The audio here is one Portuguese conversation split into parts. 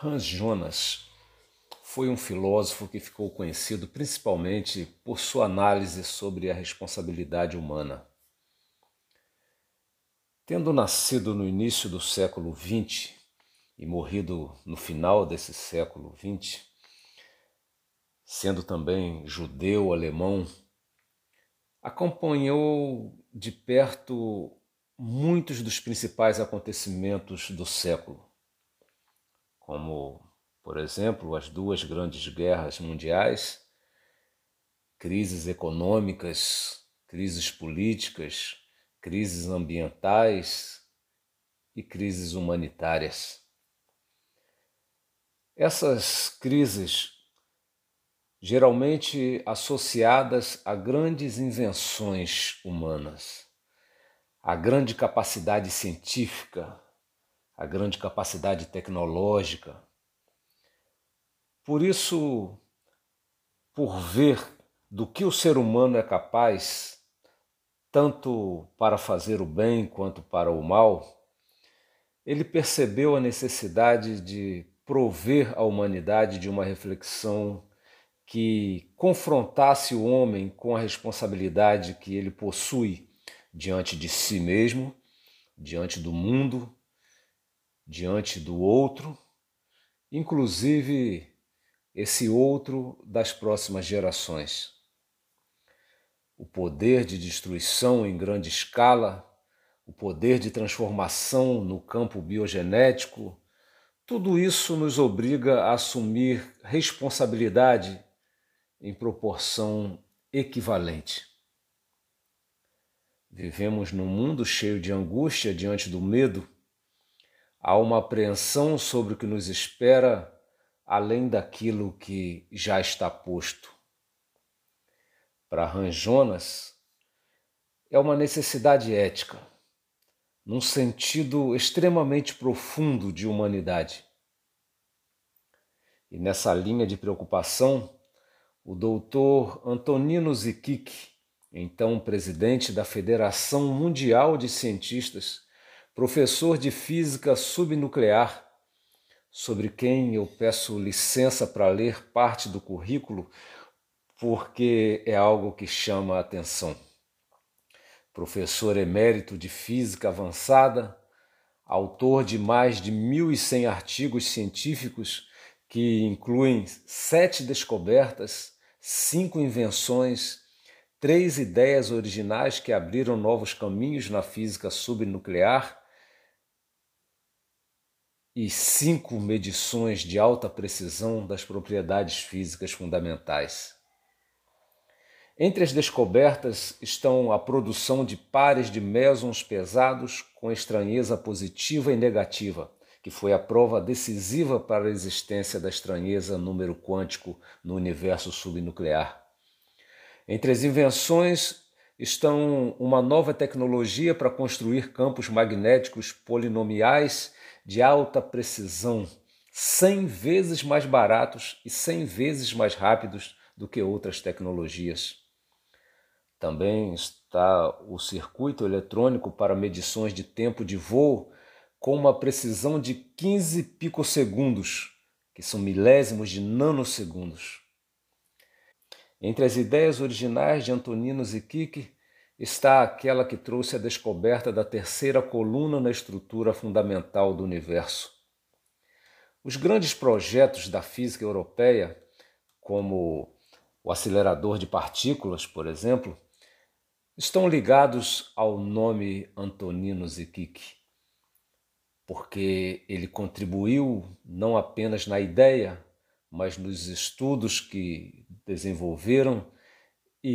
Hans Jonas foi um filósofo que ficou conhecido principalmente por sua análise sobre a responsabilidade humana. Tendo nascido no início do século XX e morrido no final desse século XX, sendo também judeu alemão, acompanhou de perto muitos dos principais acontecimentos do século como, por exemplo, as duas grandes guerras mundiais, crises econômicas, crises políticas, crises ambientais e crises humanitárias. Essas crises, geralmente associadas a grandes invenções humanas, a grande capacidade científica, a grande capacidade tecnológica. Por isso, por ver do que o ser humano é capaz, tanto para fazer o bem quanto para o mal, ele percebeu a necessidade de prover à humanidade de uma reflexão que confrontasse o homem com a responsabilidade que ele possui diante de si mesmo, diante do mundo diante do outro, inclusive esse outro das próximas gerações. O poder de destruição em grande escala, o poder de transformação no campo biogenético, tudo isso nos obriga a assumir responsabilidade em proporção equivalente. Vivemos num mundo cheio de angústia diante do medo Há uma apreensão sobre o que nos espera além daquilo que já está posto. Para Hans Jonas, é uma necessidade ética, num sentido extremamente profundo de humanidade. E nessa linha de preocupação, o doutor Antonino Zikic, então presidente da Federação Mundial de Cientistas, professor de física subnuclear, sobre quem eu peço licença para ler parte do currículo, porque é algo que chama a atenção. Professor emérito de física avançada, autor de mais de 1.100 artigos científicos que incluem sete descobertas, cinco invenções, três ideias originais que abriram novos caminhos na física subnuclear e cinco medições de alta precisão das propriedades físicas fundamentais. Entre as descobertas estão a produção de pares de mesons pesados com estranheza positiva e negativa, que foi a prova decisiva para a existência da estranheza número quântico no universo subnuclear. Entre as invenções estão uma nova tecnologia para construir campos magnéticos polinomiais de alta precisão, 100 vezes mais baratos e 100 vezes mais rápidos do que outras tecnologias. Também está o circuito eletrônico para medições de tempo de voo com uma precisão de 15 picosegundos, que são milésimos de nanosegundos. Entre as ideias originais de Antonino Ziquique está aquela que trouxe a descoberta da terceira coluna na estrutura fundamental do universo. Os grandes projetos da física europeia, como o acelerador de partículas, por exemplo, estão ligados ao nome Antonino Ziquique, porque ele contribuiu não apenas na ideia, mas nos estudos que desenvolveram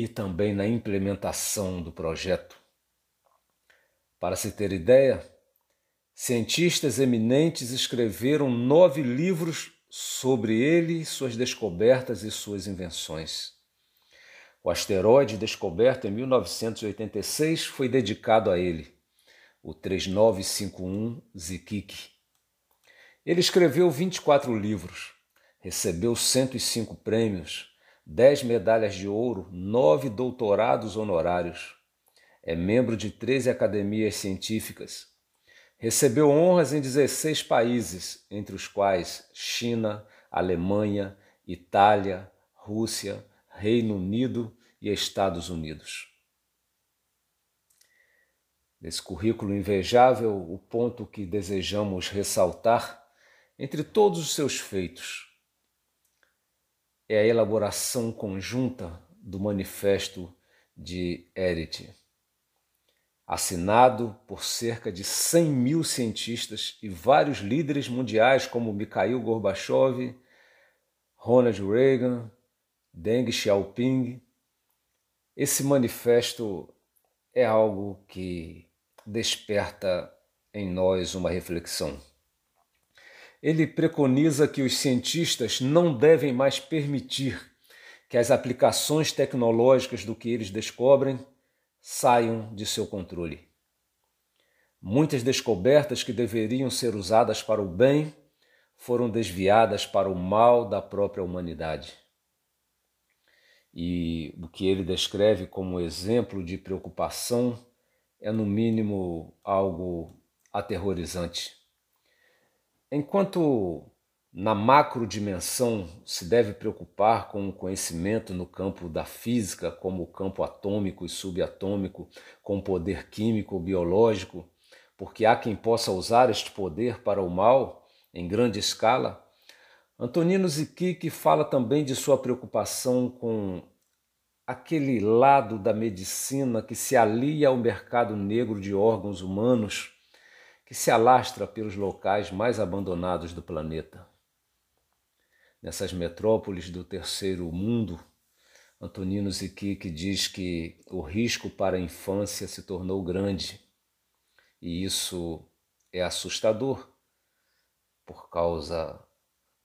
e também na implementação do projeto. Para se ter ideia, cientistas eminentes escreveram nove livros sobre ele, suas descobertas e suas invenções. O asteroide descoberto em 1986 foi dedicado a ele, o 3951 Zikik. Ele escreveu 24 livros, recebeu 105 prêmios, dez medalhas de ouro, nove doutorados honorários. É membro de 13 academias científicas. Recebeu honras em 16 países, entre os quais China, Alemanha, Itália, Rússia, Reino Unido e Estados Unidos. Nesse currículo invejável, o ponto que desejamos ressaltar, entre todos os seus feitos, é a elaboração conjunta do Manifesto de Erit assinado por cerca de 100 mil cientistas e vários líderes mundiais como Mikhail Gorbachev, Ronald Reagan, Deng Xiaoping. Esse manifesto é algo que desperta em nós uma reflexão. Ele preconiza que os cientistas não devem mais permitir que as aplicações tecnológicas do que eles descobrem saiam de seu controle. Muitas descobertas que deveriam ser usadas para o bem foram desviadas para o mal da própria humanidade. E o que ele descreve como exemplo de preocupação é, no mínimo, algo aterrorizante. Enquanto na macrodimensão, se deve preocupar com o conhecimento no campo da física, como o campo atômico e subatômico, com poder químico biológico, porque há quem possa usar este poder para o mal em grande escala. Antonino Ziquique fala também de sua preocupação com aquele lado da medicina que se alia ao mercado negro de órgãos humanos, que se alastra pelos locais mais abandonados do planeta nessas metrópoles do terceiro mundo, Antonino Ziquique diz que o risco para a infância se tornou grande e isso é assustador por causa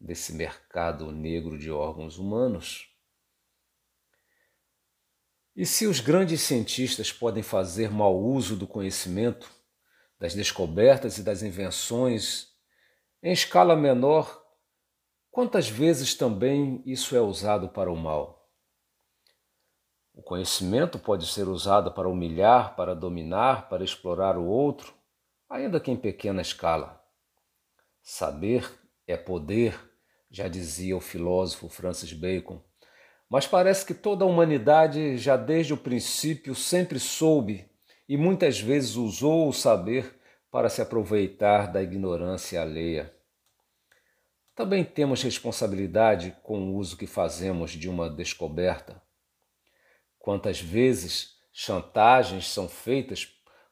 desse mercado negro de órgãos humanos. E se os grandes cientistas podem fazer mau uso do conhecimento, das descobertas e das invenções em escala menor Quantas vezes também isso é usado para o mal? O conhecimento pode ser usado para humilhar, para dominar, para explorar o outro, ainda que em pequena escala. Saber é poder, já dizia o filósofo Francis Bacon. Mas parece que toda a humanidade, já desde o princípio, sempre soube e muitas vezes usou o saber para se aproveitar da ignorância alheia. Também temos responsabilidade com o uso que fazemos de uma descoberta. Quantas vezes chantagens são feitas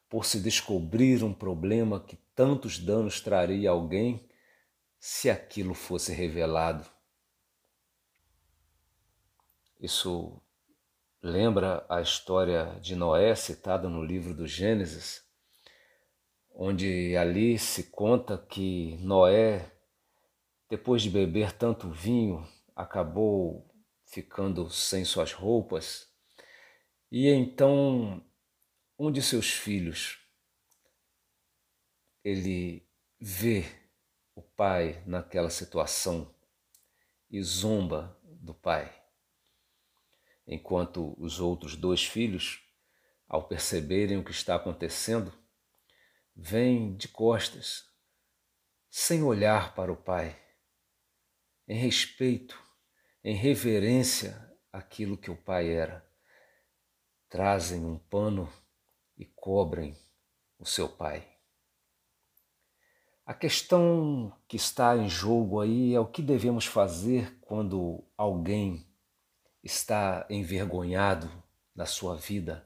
por se descobrir um problema que tantos danos traria a alguém se aquilo fosse revelado? Isso lembra a história de Noé citada no livro do Gênesis, onde ali se conta que Noé depois de beber tanto vinho, acabou ficando sem suas roupas. E então um de seus filhos ele vê o pai naquela situação e zomba do pai. Enquanto os outros dois filhos, ao perceberem o que está acontecendo, vêm de costas, sem olhar para o pai em respeito, em reverência àquilo que o pai era. Trazem um pano e cobrem o seu pai. A questão que está em jogo aí é o que devemos fazer quando alguém está envergonhado na sua vida.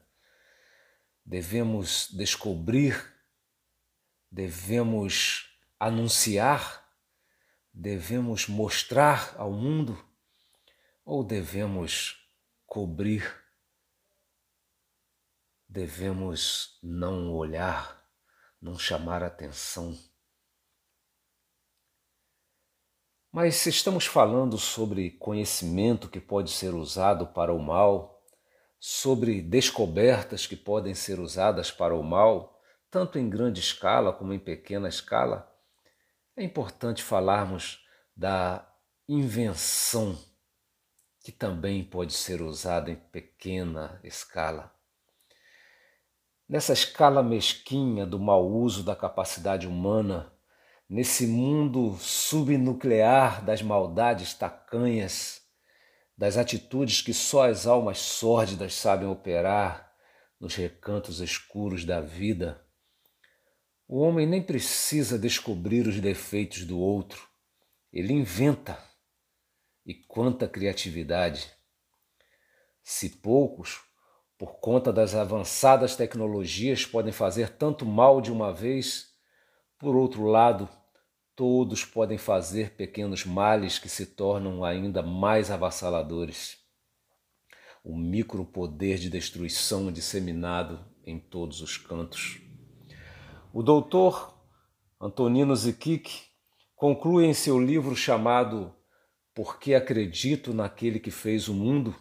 Devemos descobrir, devemos anunciar devemos mostrar ao mundo ou devemos cobrir? Devemos não olhar, não chamar atenção. Mas se estamos falando sobre conhecimento que pode ser usado para o mal, sobre descobertas que podem ser usadas para o mal, tanto em grande escala como em pequena escala, é importante falarmos da invenção, que também pode ser usada em pequena escala. Nessa escala mesquinha do mau uso da capacidade humana, nesse mundo subnuclear das maldades tacanhas, das atitudes que só as almas sórdidas sabem operar nos recantos escuros da vida, o homem nem precisa descobrir os defeitos do outro, ele inventa. E quanta criatividade! Se poucos, por conta das avançadas tecnologias, podem fazer tanto mal de uma vez, por outro lado, todos podem fazer pequenos males que se tornam ainda mais avassaladores. O micropoder de destruição disseminado em todos os cantos. O doutor Antonino Zikic conclui em seu livro chamado Por que acredito naquele que fez o mundo?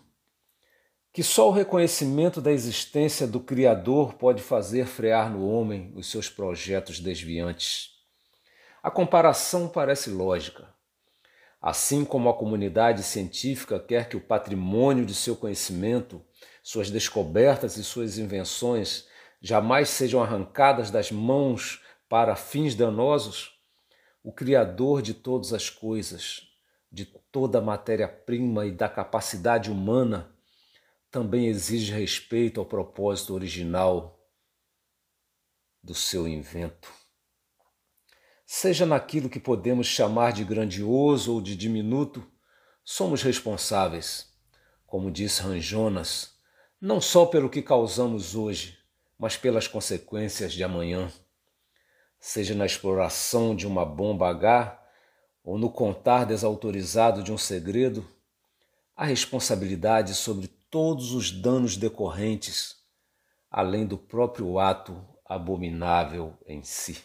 que só o reconhecimento da existência do Criador pode fazer frear no homem os seus projetos desviantes. A comparação parece lógica. Assim como a comunidade científica quer que o patrimônio de seu conhecimento, suas descobertas e suas invenções jamais sejam arrancadas das mãos para fins danosos, o Criador de todas as coisas, de toda a matéria-prima e da capacidade humana, também exige respeito ao propósito original do seu invento. Seja naquilo que podemos chamar de grandioso ou de diminuto, somos responsáveis, como disse Ranjonas, não só pelo que causamos hoje, mas pelas consequências de amanhã. Seja na exploração de uma bomba H ou no contar desautorizado de um segredo, a responsabilidade sobre todos os danos decorrentes, além do próprio ato abominável em si.